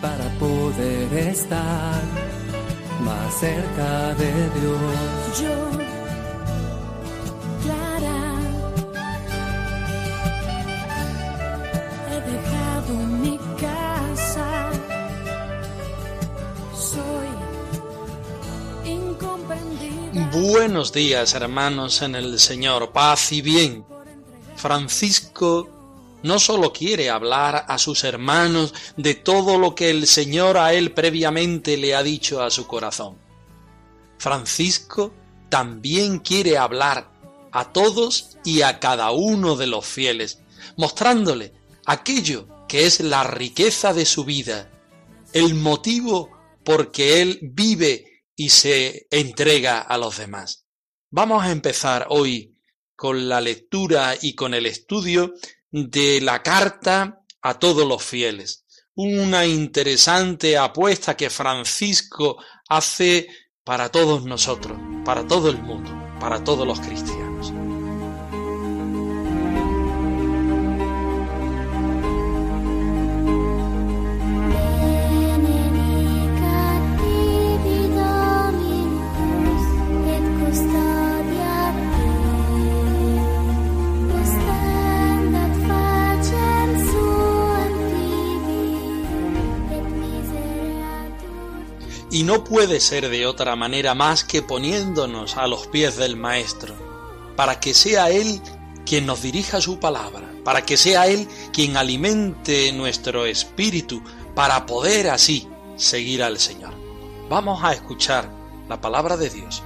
para poder estar más cerca de Dios. Yo, Clara, he dejado mi casa. Soy incomprendida. Buenos días, hermanos en el Señor, paz y bien. Francisco no solo quiere hablar a sus hermanos de todo lo que el Señor a él previamente le ha dicho a su corazón. Francisco también quiere hablar a todos y a cada uno de los fieles, mostrándole aquello que es la riqueza de su vida, el motivo por que él vive y se entrega a los demás. Vamos a empezar hoy con la lectura y con el estudio de la carta a todos los fieles. Una interesante apuesta que Francisco hace para todos nosotros, para todo el mundo, para todos los cristianos. Y no puede ser de otra manera más que poniéndonos a los pies del Maestro, para que sea Él quien nos dirija su palabra, para que sea Él quien alimente nuestro espíritu, para poder así seguir al Señor. Vamos a escuchar la palabra de Dios.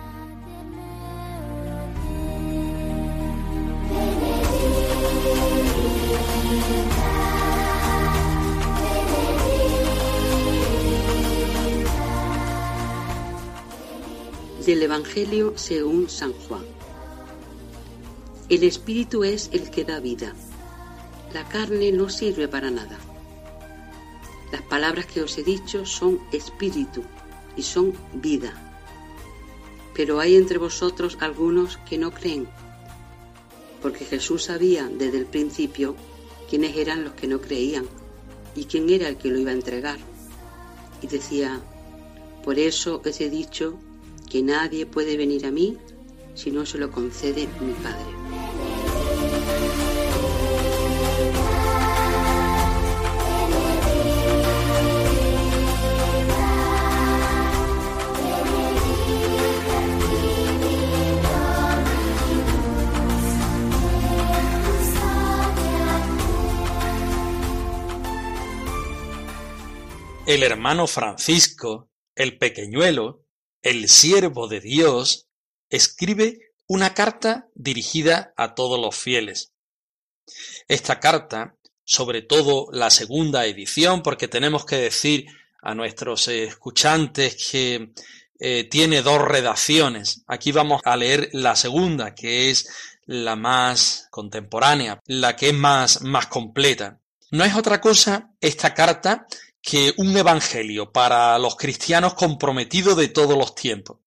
Del Evangelio según San Juan. El Espíritu es el que da vida. La carne no sirve para nada. Las palabras que os he dicho son espíritu y son vida. Pero hay entre vosotros algunos que no creen, porque Jesús sabía desde el principio quiénes eran los que no creían y quién era el que lo iba a entregar. Y decía, por eso os he dicho que nadie puede venir a mí si no se lo concede mi Padre. El hermano Francisco, el pequeñuelo, el siervo de Dios, escribe una carta dirigida a todos los fieles. Esta carta, sobre todo la segunda edición, porque tenemos que decir a nuestros escuchantes que eh, tiene dos redacciones. Aquí vamos a leer la segunda, que es la más contemporánea, la que es más, más completa. No es otra cosa esta carta que un evangelio para los cristianos comprometido de todos los tiempos.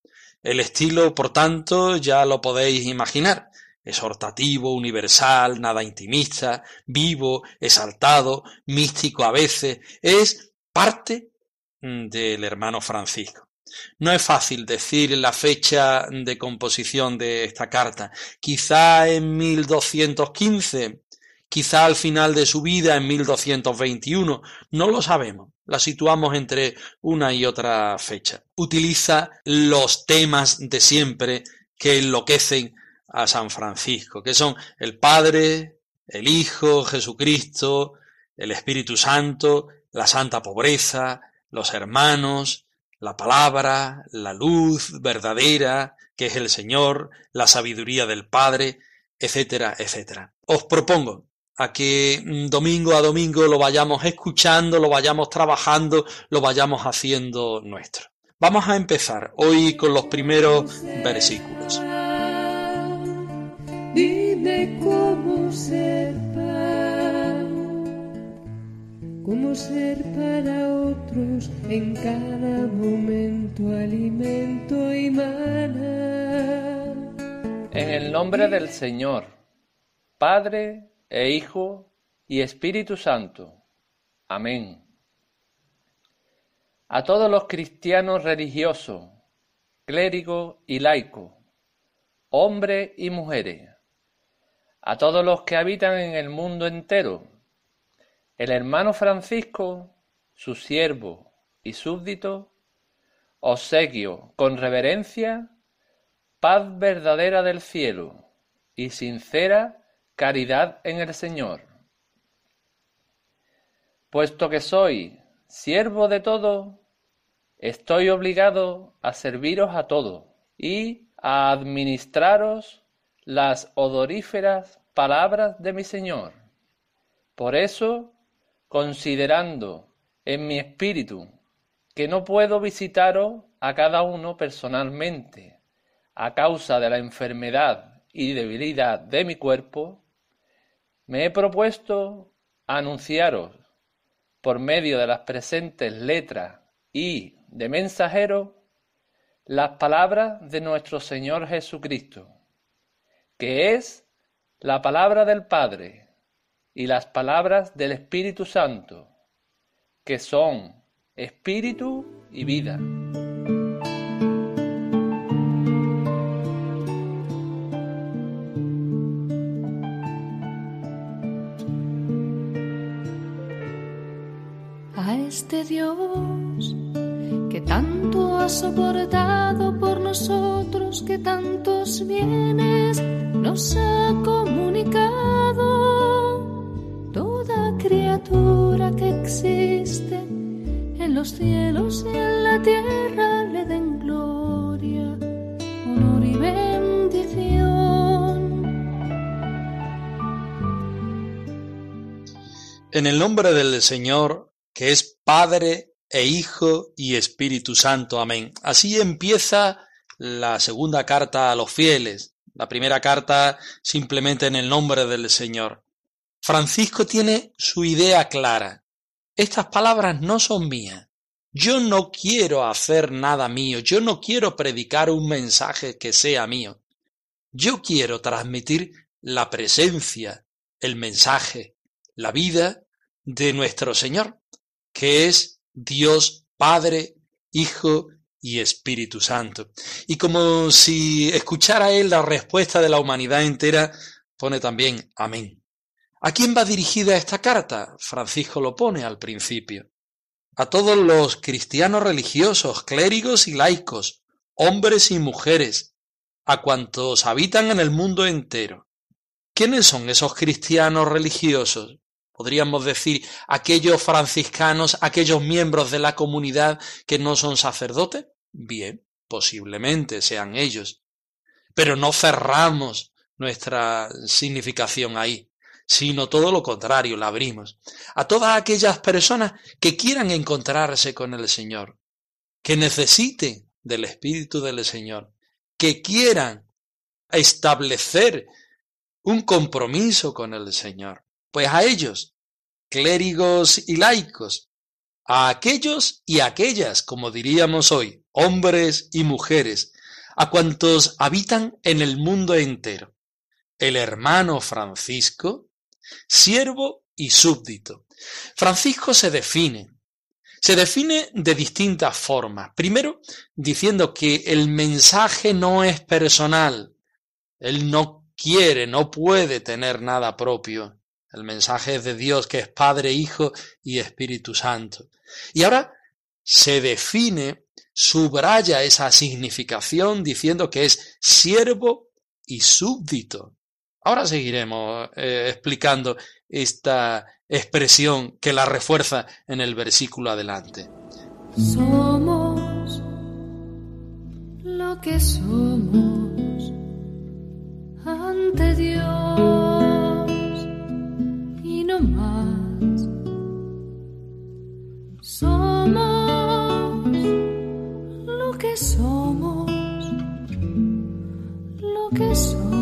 El estilo, por tanto, ya lo podéis imaginar. Exhortativo, universal, nada intimista, vivo, exaltado, místico a veces. Es parte mm, del hermano Francisco. No es fácil decir la fecha de composición de esta carta. Quizá en 1215, quizá al final de su vida en 1221, no lo sabemos. La situamos entre una y otra fecha. Utiliza los temas de siempre que enloquecen a San Francisco, que son el Padre, el Hijo, Jesucristo, el Espíritu Santo, la santa pobreza, los hermanos, la palabra, la luz verdadera, que es el Señor, la sabiduría del Padre, etcétera, etcétera. Os propongo a que mm, domingo a domingo lo vayamos escuchando, lo vayamos trabajando, lo vayamos haciendo nuestro. Vamos a empezar hoy con los primeros versículos. Dime cómo ser pan, cómo ser para otros en cada momento alimento y maná. En el nombre del Señor, Padre e Hijo y Espíritu Santo. Amén. A todos los cristianos religiosos, clérigos y laicos, hombres y mujeres, a todos los que habitan en el mundo entero, el hermano Francisco, su siervo y súbdito, obsequio con reverencia, paz verdadera del cielo y sincera caridad en el Señor. Puesto que soy siervo de todo, estoy obligado a serviros a todo y a administraros las odoríferas palabras de mi Señor. Por eso, considerando en mi espíritu que no puedo visitaros a cada uno personalmente a causa de la enfermedad y debilidad de mi cuerpo, me he propuesto anunciaros por medio de las presentes letras y de mensajero las palabras de nuestro Señor Jesucristo, que es la palabra del Padre y las palabras del Espíritu Santo, que son espíritu y vida. Este Dios que tanto ha soportado por nosotros, que tantos bienes nos ha comunicado. Toda criatura que existe en los cielos y en la tierra le den gloria, honor y bendición. En el nombre del Señor, que es Padre e Hijo y Espíritu Santo. Amén. Así empieza la segunda carta a los fieles. La primera carta simplemente en el nombre del Señor. Francisco tiene su idea clara. Estas palabras no son mías. Yo no quiero hacer nada mío. Yo no quiero predicar un mensaje que sea mío. Yo quiero transmitir la presencia, el mensaje, la vida de nuestro Señor, que es Dios Padre, Hijo y Espíritu Santo. Y como si escuchara él la respuesta de la humanidad entera, pone también amén. ¿A quién va dirigida esta carta? Francisco lo pone al principio. A todos los cristianos religiosos, clérigos y laicos, hombres y mujeres, a cuantos habitan en el mundo entero. ¿Quiénes son esos cristianos religiosos? Podríamos decir aquellos franciscanos, aquellos miembros de la comunidad que no son sacerdotes. Bien, posiblemente sean ellos. Pero no cerramos nuestra significación ahí, sino todo lo contrario, la abrimos. A todas aquellas personas que quieran encontrarse con el Señor, que necesiten del Espíritu del Señor, que quieran establecer un compromiso con el Señor. Pues a ellos, clérigos y laicos, a aquellos y aquellas, como diríamos hoy, hombres y mujeres, a cuantos habitan en el mundo entero. El hermano Francisco, siervo y súbdito. Francisco se define. Se define de distintas formas. Primero, diciendo que el mensaje no es personal. Él no quiere, no puede tener nada propio. El mensaje es de Dios que es Padre, Hijo y Espíritu Santo. Y ahora se define, subraya esa significación diciendo que es siervo y súbdito. Ahora seguiremos eh, explicando esta expresión que la refuerza en el versículo adelante. Somos lo que somos ante Dios más. Somos lo que somos, lo que somos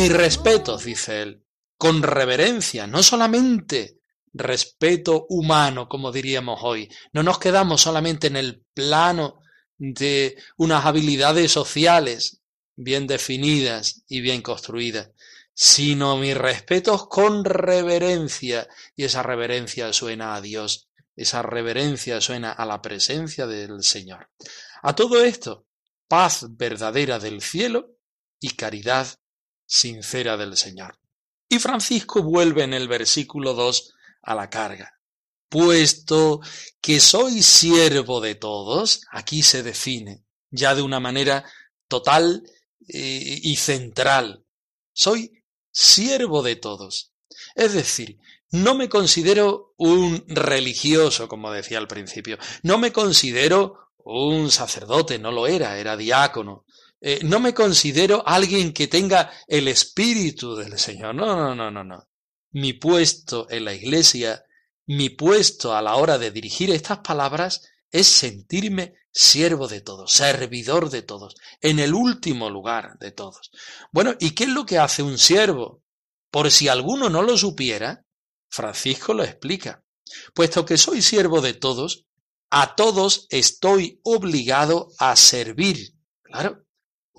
Mi respeto, dice él, con reverencia, no solamente respeto humano, como diríamos hoy. No nos quedamos solamente en el plano de unas habilidades sociales bien definidas y bien construidas, sino mis respetos con reverencia, y esa reverencia suena a Dios, esa reverencia suena a la presencia del Señor. A todo esto, paz verdadera del cielo y caridad sincera del Señor. Y Francisco vuelve en el versículo 2 a la carga. Puesto que soy siervo de todos, aquí se define ya de una manera total eh, y central. Soy siervo de todos. Es decir, no me considero un religioso, como decía al principio. No me considero un sacerdote, no lo era, era diácono. Eh, no me considero alguien que tenga el espíritu del Señor. No, no, no, no, no. Mi puesto en la iglesia, mi puesto a la hora de dirigir estas palabras es sentirme siervo de todos, servidor de todos, en el último lugar de todos. Bueno, ¿y qué es lo que hace un siervo? Por si alguno no lo supiera, Francisco lo explica. Puesto que soy siervo de todos, a todos estoy obligado a servir. Claro,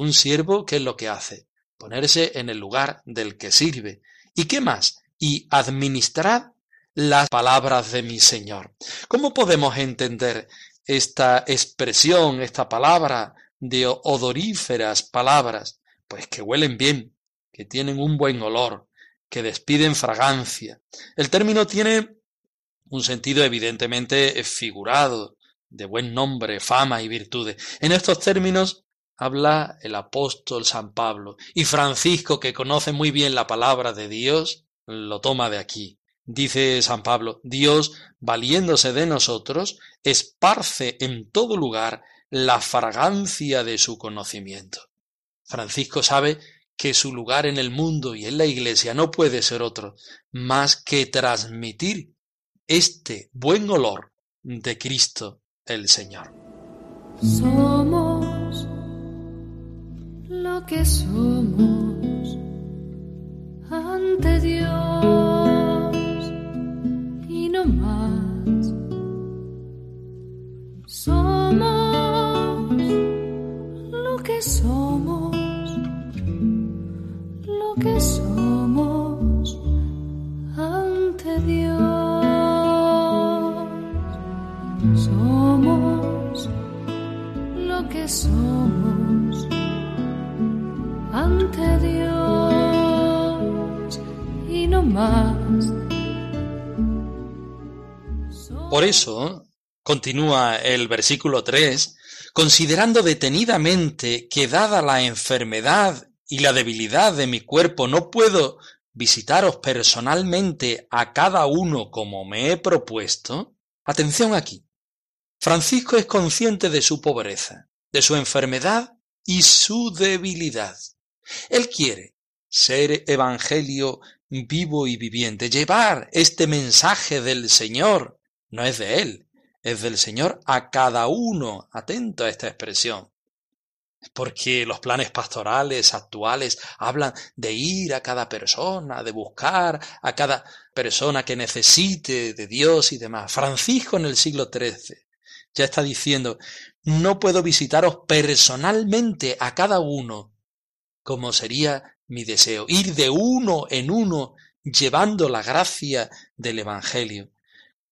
un siervo, ¿qué es lo que hace? Ponerse en el lugar del que sirve. ¿Y qué más? Y administrar las palabras de mi Señor. ¿Cómo podemos entender esta expresión, esta palabra de odoríferas palabras? Pues que huelen bien, que tienen un buen olor, que despiden fragancia. El término tiene un sentido evidentemente figurado, de buen nombre, fama y virtudes. En estos términos habla el apóstol San Pablo, y Francisco, que conoce muy bien la palabra de Dios, lo toma de aquí. Dice San Pablo, Dios, valiéndose de nosotros, esparce en todo lugar la fragancia de su conocimiento. Francisco sabe que su lugar en el mundo y en la iglesia no puede ser otro más que transmitir este buen olor de Cristo el Señor. Lo que somos ante Dios y no más. Somos lo que somos, lo que somos ante Dios. Somos lo que somos Por eso, continúa el versículo 3, considerando detenidamente que dada la enfermedad y la debilidad de mi cuerpo no puedo visitaros personalmente a cada uno como me he propuesto, atención aquí. Francisco es consciente de su pobreza, de su enfermedad y su debilidad. Él quiere ser evangelio vivo y viviente, llevar este mensaje del Señor, no es de Él, es del Señor a cada uno, atento a esta expresión. Porque los planes pastorales actuales hablan de ir a cada persona, de buscar a cada persona que necesite de Dios y demás. Francisco en el siglo XIII ya está diciendo, no puedo visitaros personalmente a cada uno, como sería mi deseo, ir de uno en uno llevando la gracia del Evangelio.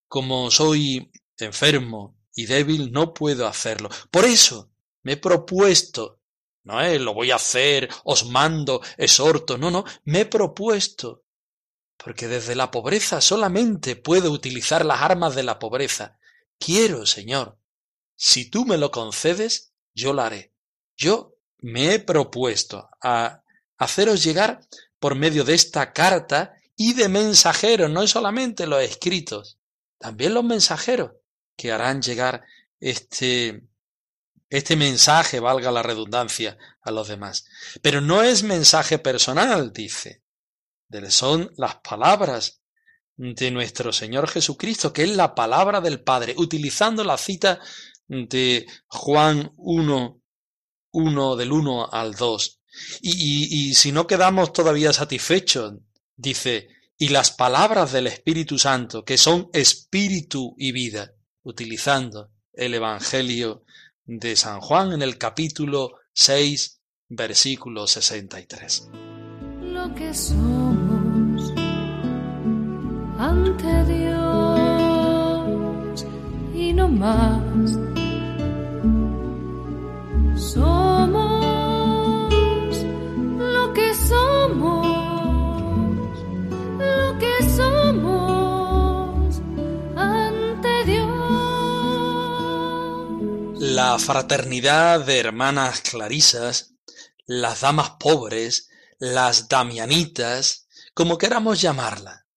Como soy enfermo y débil, no puedo hacerlo. Por eso me he propuesto, no es lo voy a hacer, os mando, exhorto, no, no, me he propuesto, porque desde la pobreza solamente puedo utilizar las armas de la pobreza. Quiero, Señor, si tú me lo concedes, yo lo haré. Yo me he propuesto a haceros llegar por medio de esta carta y de mensajeros, no solamente los escritos, también los mensajeros que harán llegar este, este mensaje, valga la redundancia, a los demás. Pero no es mensaje personal, dice. Son las palabras de nuestro Señor Jesucristo, que es la palabra del Padre, utilizando la cita de Juan 1, 1 del 1 al 2. Y, si no quedamos todavía satisfechos, dice, y las palabras del Espíritu Santo, que son espíritu y vida, utilizando el Evangelio de San Juan en el capítulo 6, versículo 63. Lo que somos ante Dios y no más. La fraternidad de hermanas clarisas, las damas pobres, las damianitas, como queramos llamarla,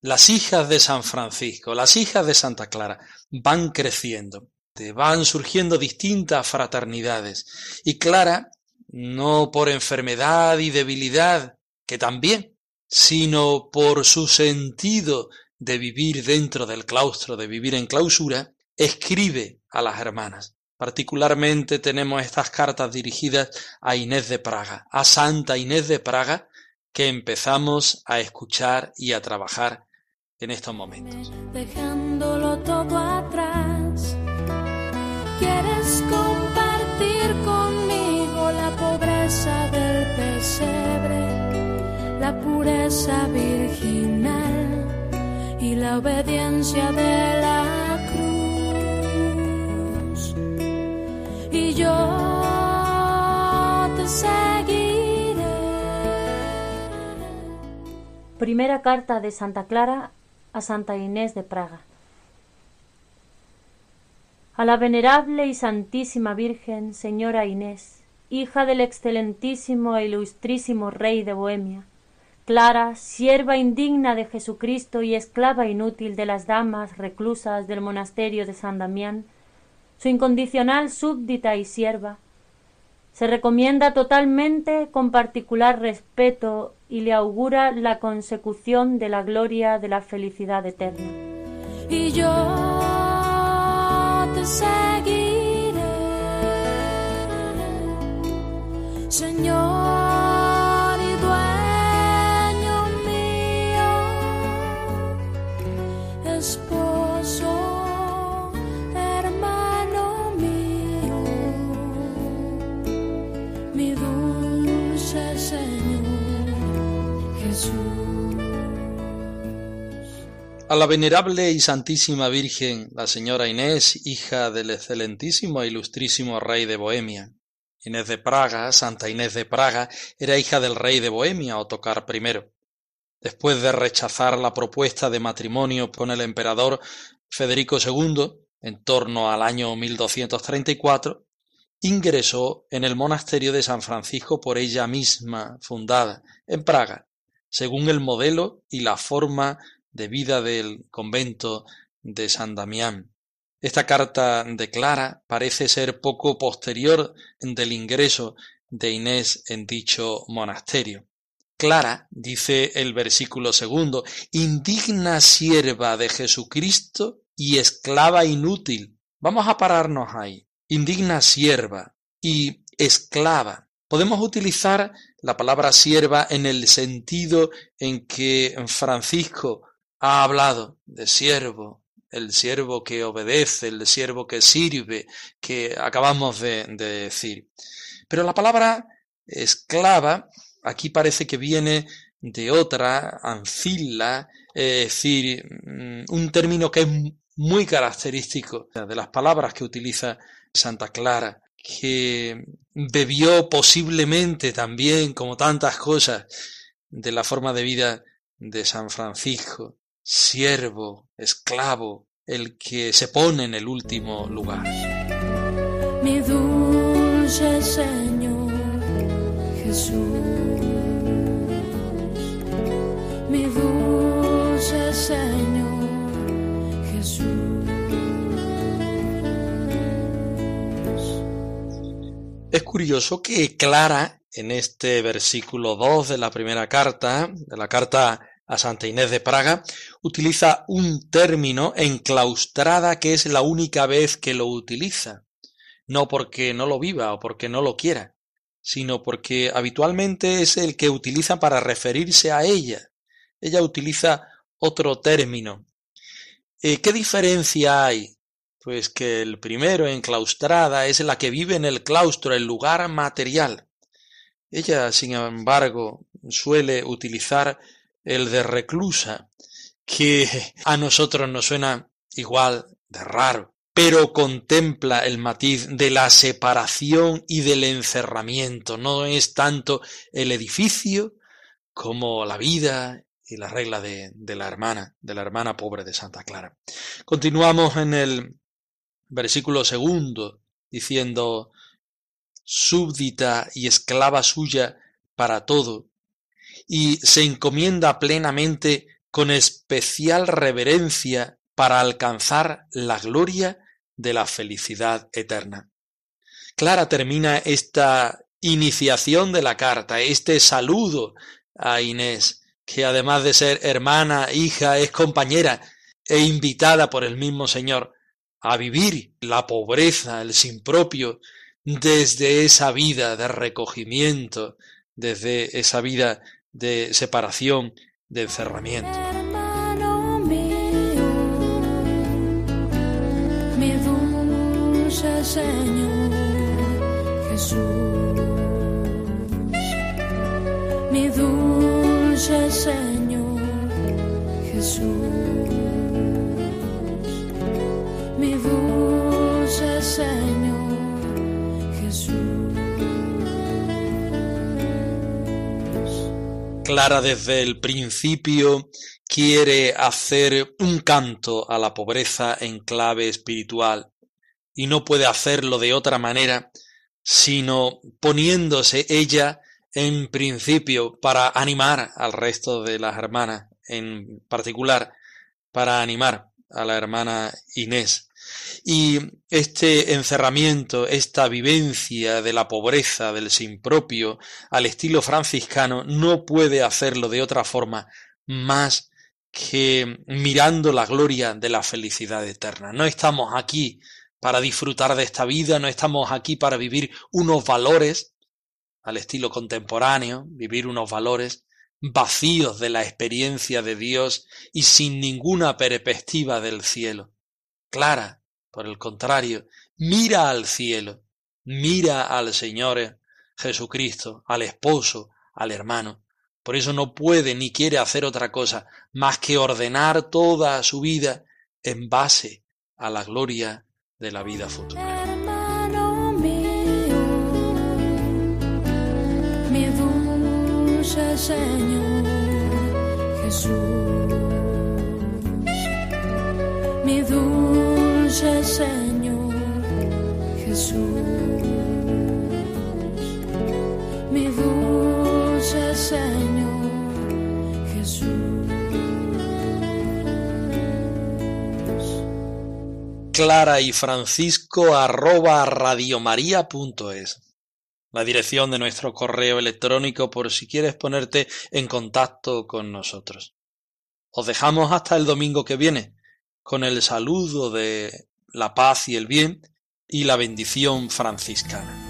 las hijas de San Francisco, las hijas de Santa Clara, van creciendo, van surgiendo distintas fraternidades. Y Clara, no por enfermedad y debilidad, que también, sino por su sentido de vivir dentro del claustro, de vivir en clausura, escribe a las hermanas. Particularmente tenemos estas cartas dirigidas a Inés de Praga, a Santa Inés de Praga, que empezamos a escuchar y a trabajar en estos momentos. Dejándolo todo atrás, quieres compartir conmigo la pobreza del pesebre, la pureza virginal y la obediencia de la Primera carta de Santa Clara a Santa Inés de Praga. A la venerable y santísima Virgen, Señora Inés, hija del excelentísimo e ilustrísimo Rey de Bohemia, Clara, sierva indigna de Jesucristo y esclava inútil de las damas reclusas del monasterio de San Damián, su incondicional súbdita y sierva, se recomienda totalmente con particular respeto y le augura la consecución de la gloria de la felicidad eterna. Y yo te seguiré, Señor y A la venerable y santísima Virgen, la señora Inés, hija del excelentísimo e ilustrísimo rey de Bohemia. Inés de Praga, Santa Inés de Praga, era hija del rey de Bohemia, Otocar I. Después de rechazar la propuesta de matrimonio con el emperador Federico II, en torno al año 1234, ingresó en el monasterio de San Francisco por ella misma fundada, en Praga, según el modelo y la forma de vida del convento de San Damián. Esta carta de Clara parece ser poco posterior del ingreso de Inés en dicho monasterio. Clara, dice el versículo segundo, indigna sierva de Jesucristo y esclava inútil. Vamos a pararnos ahí. Indigna sierva y esclava. Podemos utilizar la palabra sierva en el sentido en que Francisco ha hablado de siervo, el siervo que obedece, el siervo que sirve, que acabamos de, de decir. Pero la palabra esclava aquí parece que viene de otra, ancilla, es decir, mm, un término que es muy característico de las palabras que utiliza Santa Clara, que bebió posiblemente también, como tantas cosas, de la forma de vida de San Francisco, siervo, esclavo, el que se pone en el último lugar. mi dulce Señor Jesús, mi dulce Señor Jesús. Es curioso que Clara, en este versículo 2 de la primera carta, de la carta a Santa Inés de Praga, utiliza un término enclaustrada que es la única vez que lo utiliza. No porque no lo viva o porque no lo quiera, sino porque habitualmente es el que utiliza para referirse a ella. Ella utiliza otro término. Eh, ¿Qué diferencia hay? Pues que el primero, enclaustrada, es la que vive en el claustro, el lugar material. Ella, sin embargo, suele utilizar el de reclusa, que a nosotros nos suena igual de raro, pero contempla el matiz de la separación y del encerramiento. No es tanto el edificio como la vida y la regla de, de la hermana, de la hermana pobre de Santa Clara. Continuamos en el versículo segundo, diciendo súbdita y esclava suya para todo, y se encomienda plenamente con especial reverencia para alcanzar la gloria de la felicidad eterna. Clara termina esta iniciación de la carta, este saludo a Inés, que además de ser hermana, hija, es compañera e invitada por el mismo Señor a vivir la pobreza, el sin propio, desde esa vida de recogimiento, desde esa vida de separación, de encerramiento. Señor Jesús, mi dulce Señor Jesús, mi dulce Señor Clara desde el principio quiere hacer un canto a la pobreza en clave espiritual y no puede hacerlo de otra manera sino poniéndose ella en principio para animar al resto de las hermanas, en particular para animar a la hermana Inés. Y este encerramiento, esta vivencia de la pobreza, del sin propio, al estilo franciscano, no puede hacerlo de otra forma más que mirando la gloria de la felicidad eterna. No estamos aquí para disfrutar de esta vida, no estamos aquí para vivir unos valores al estilo contemporáneo, vivir unos valores vacíos de la experiencia de Dios y sin ninguna perspectiva del cielo. Clara, por el contrario, mira al cielo, mira al Señor Jesucristo, al esposo, al hermano. Por eso no puede ni quiere hacer otra cosa más que ordenar toda su vida en base a la gloria de la vida futura. Señor Jesús, mi dulce Señor Jesús. Clara y Francisco arroba radiomaria.es. La dirección de nuestro correo electrónico por si quieres ponerte en contacto con nosotros. Os dejamos hasta el domingo que viene con el saludo de la paz y el bien y la bendición franciscana.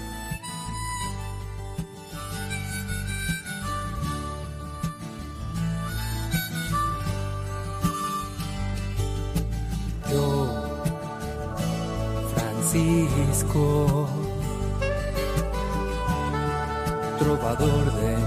Yo, Francisco, trovador de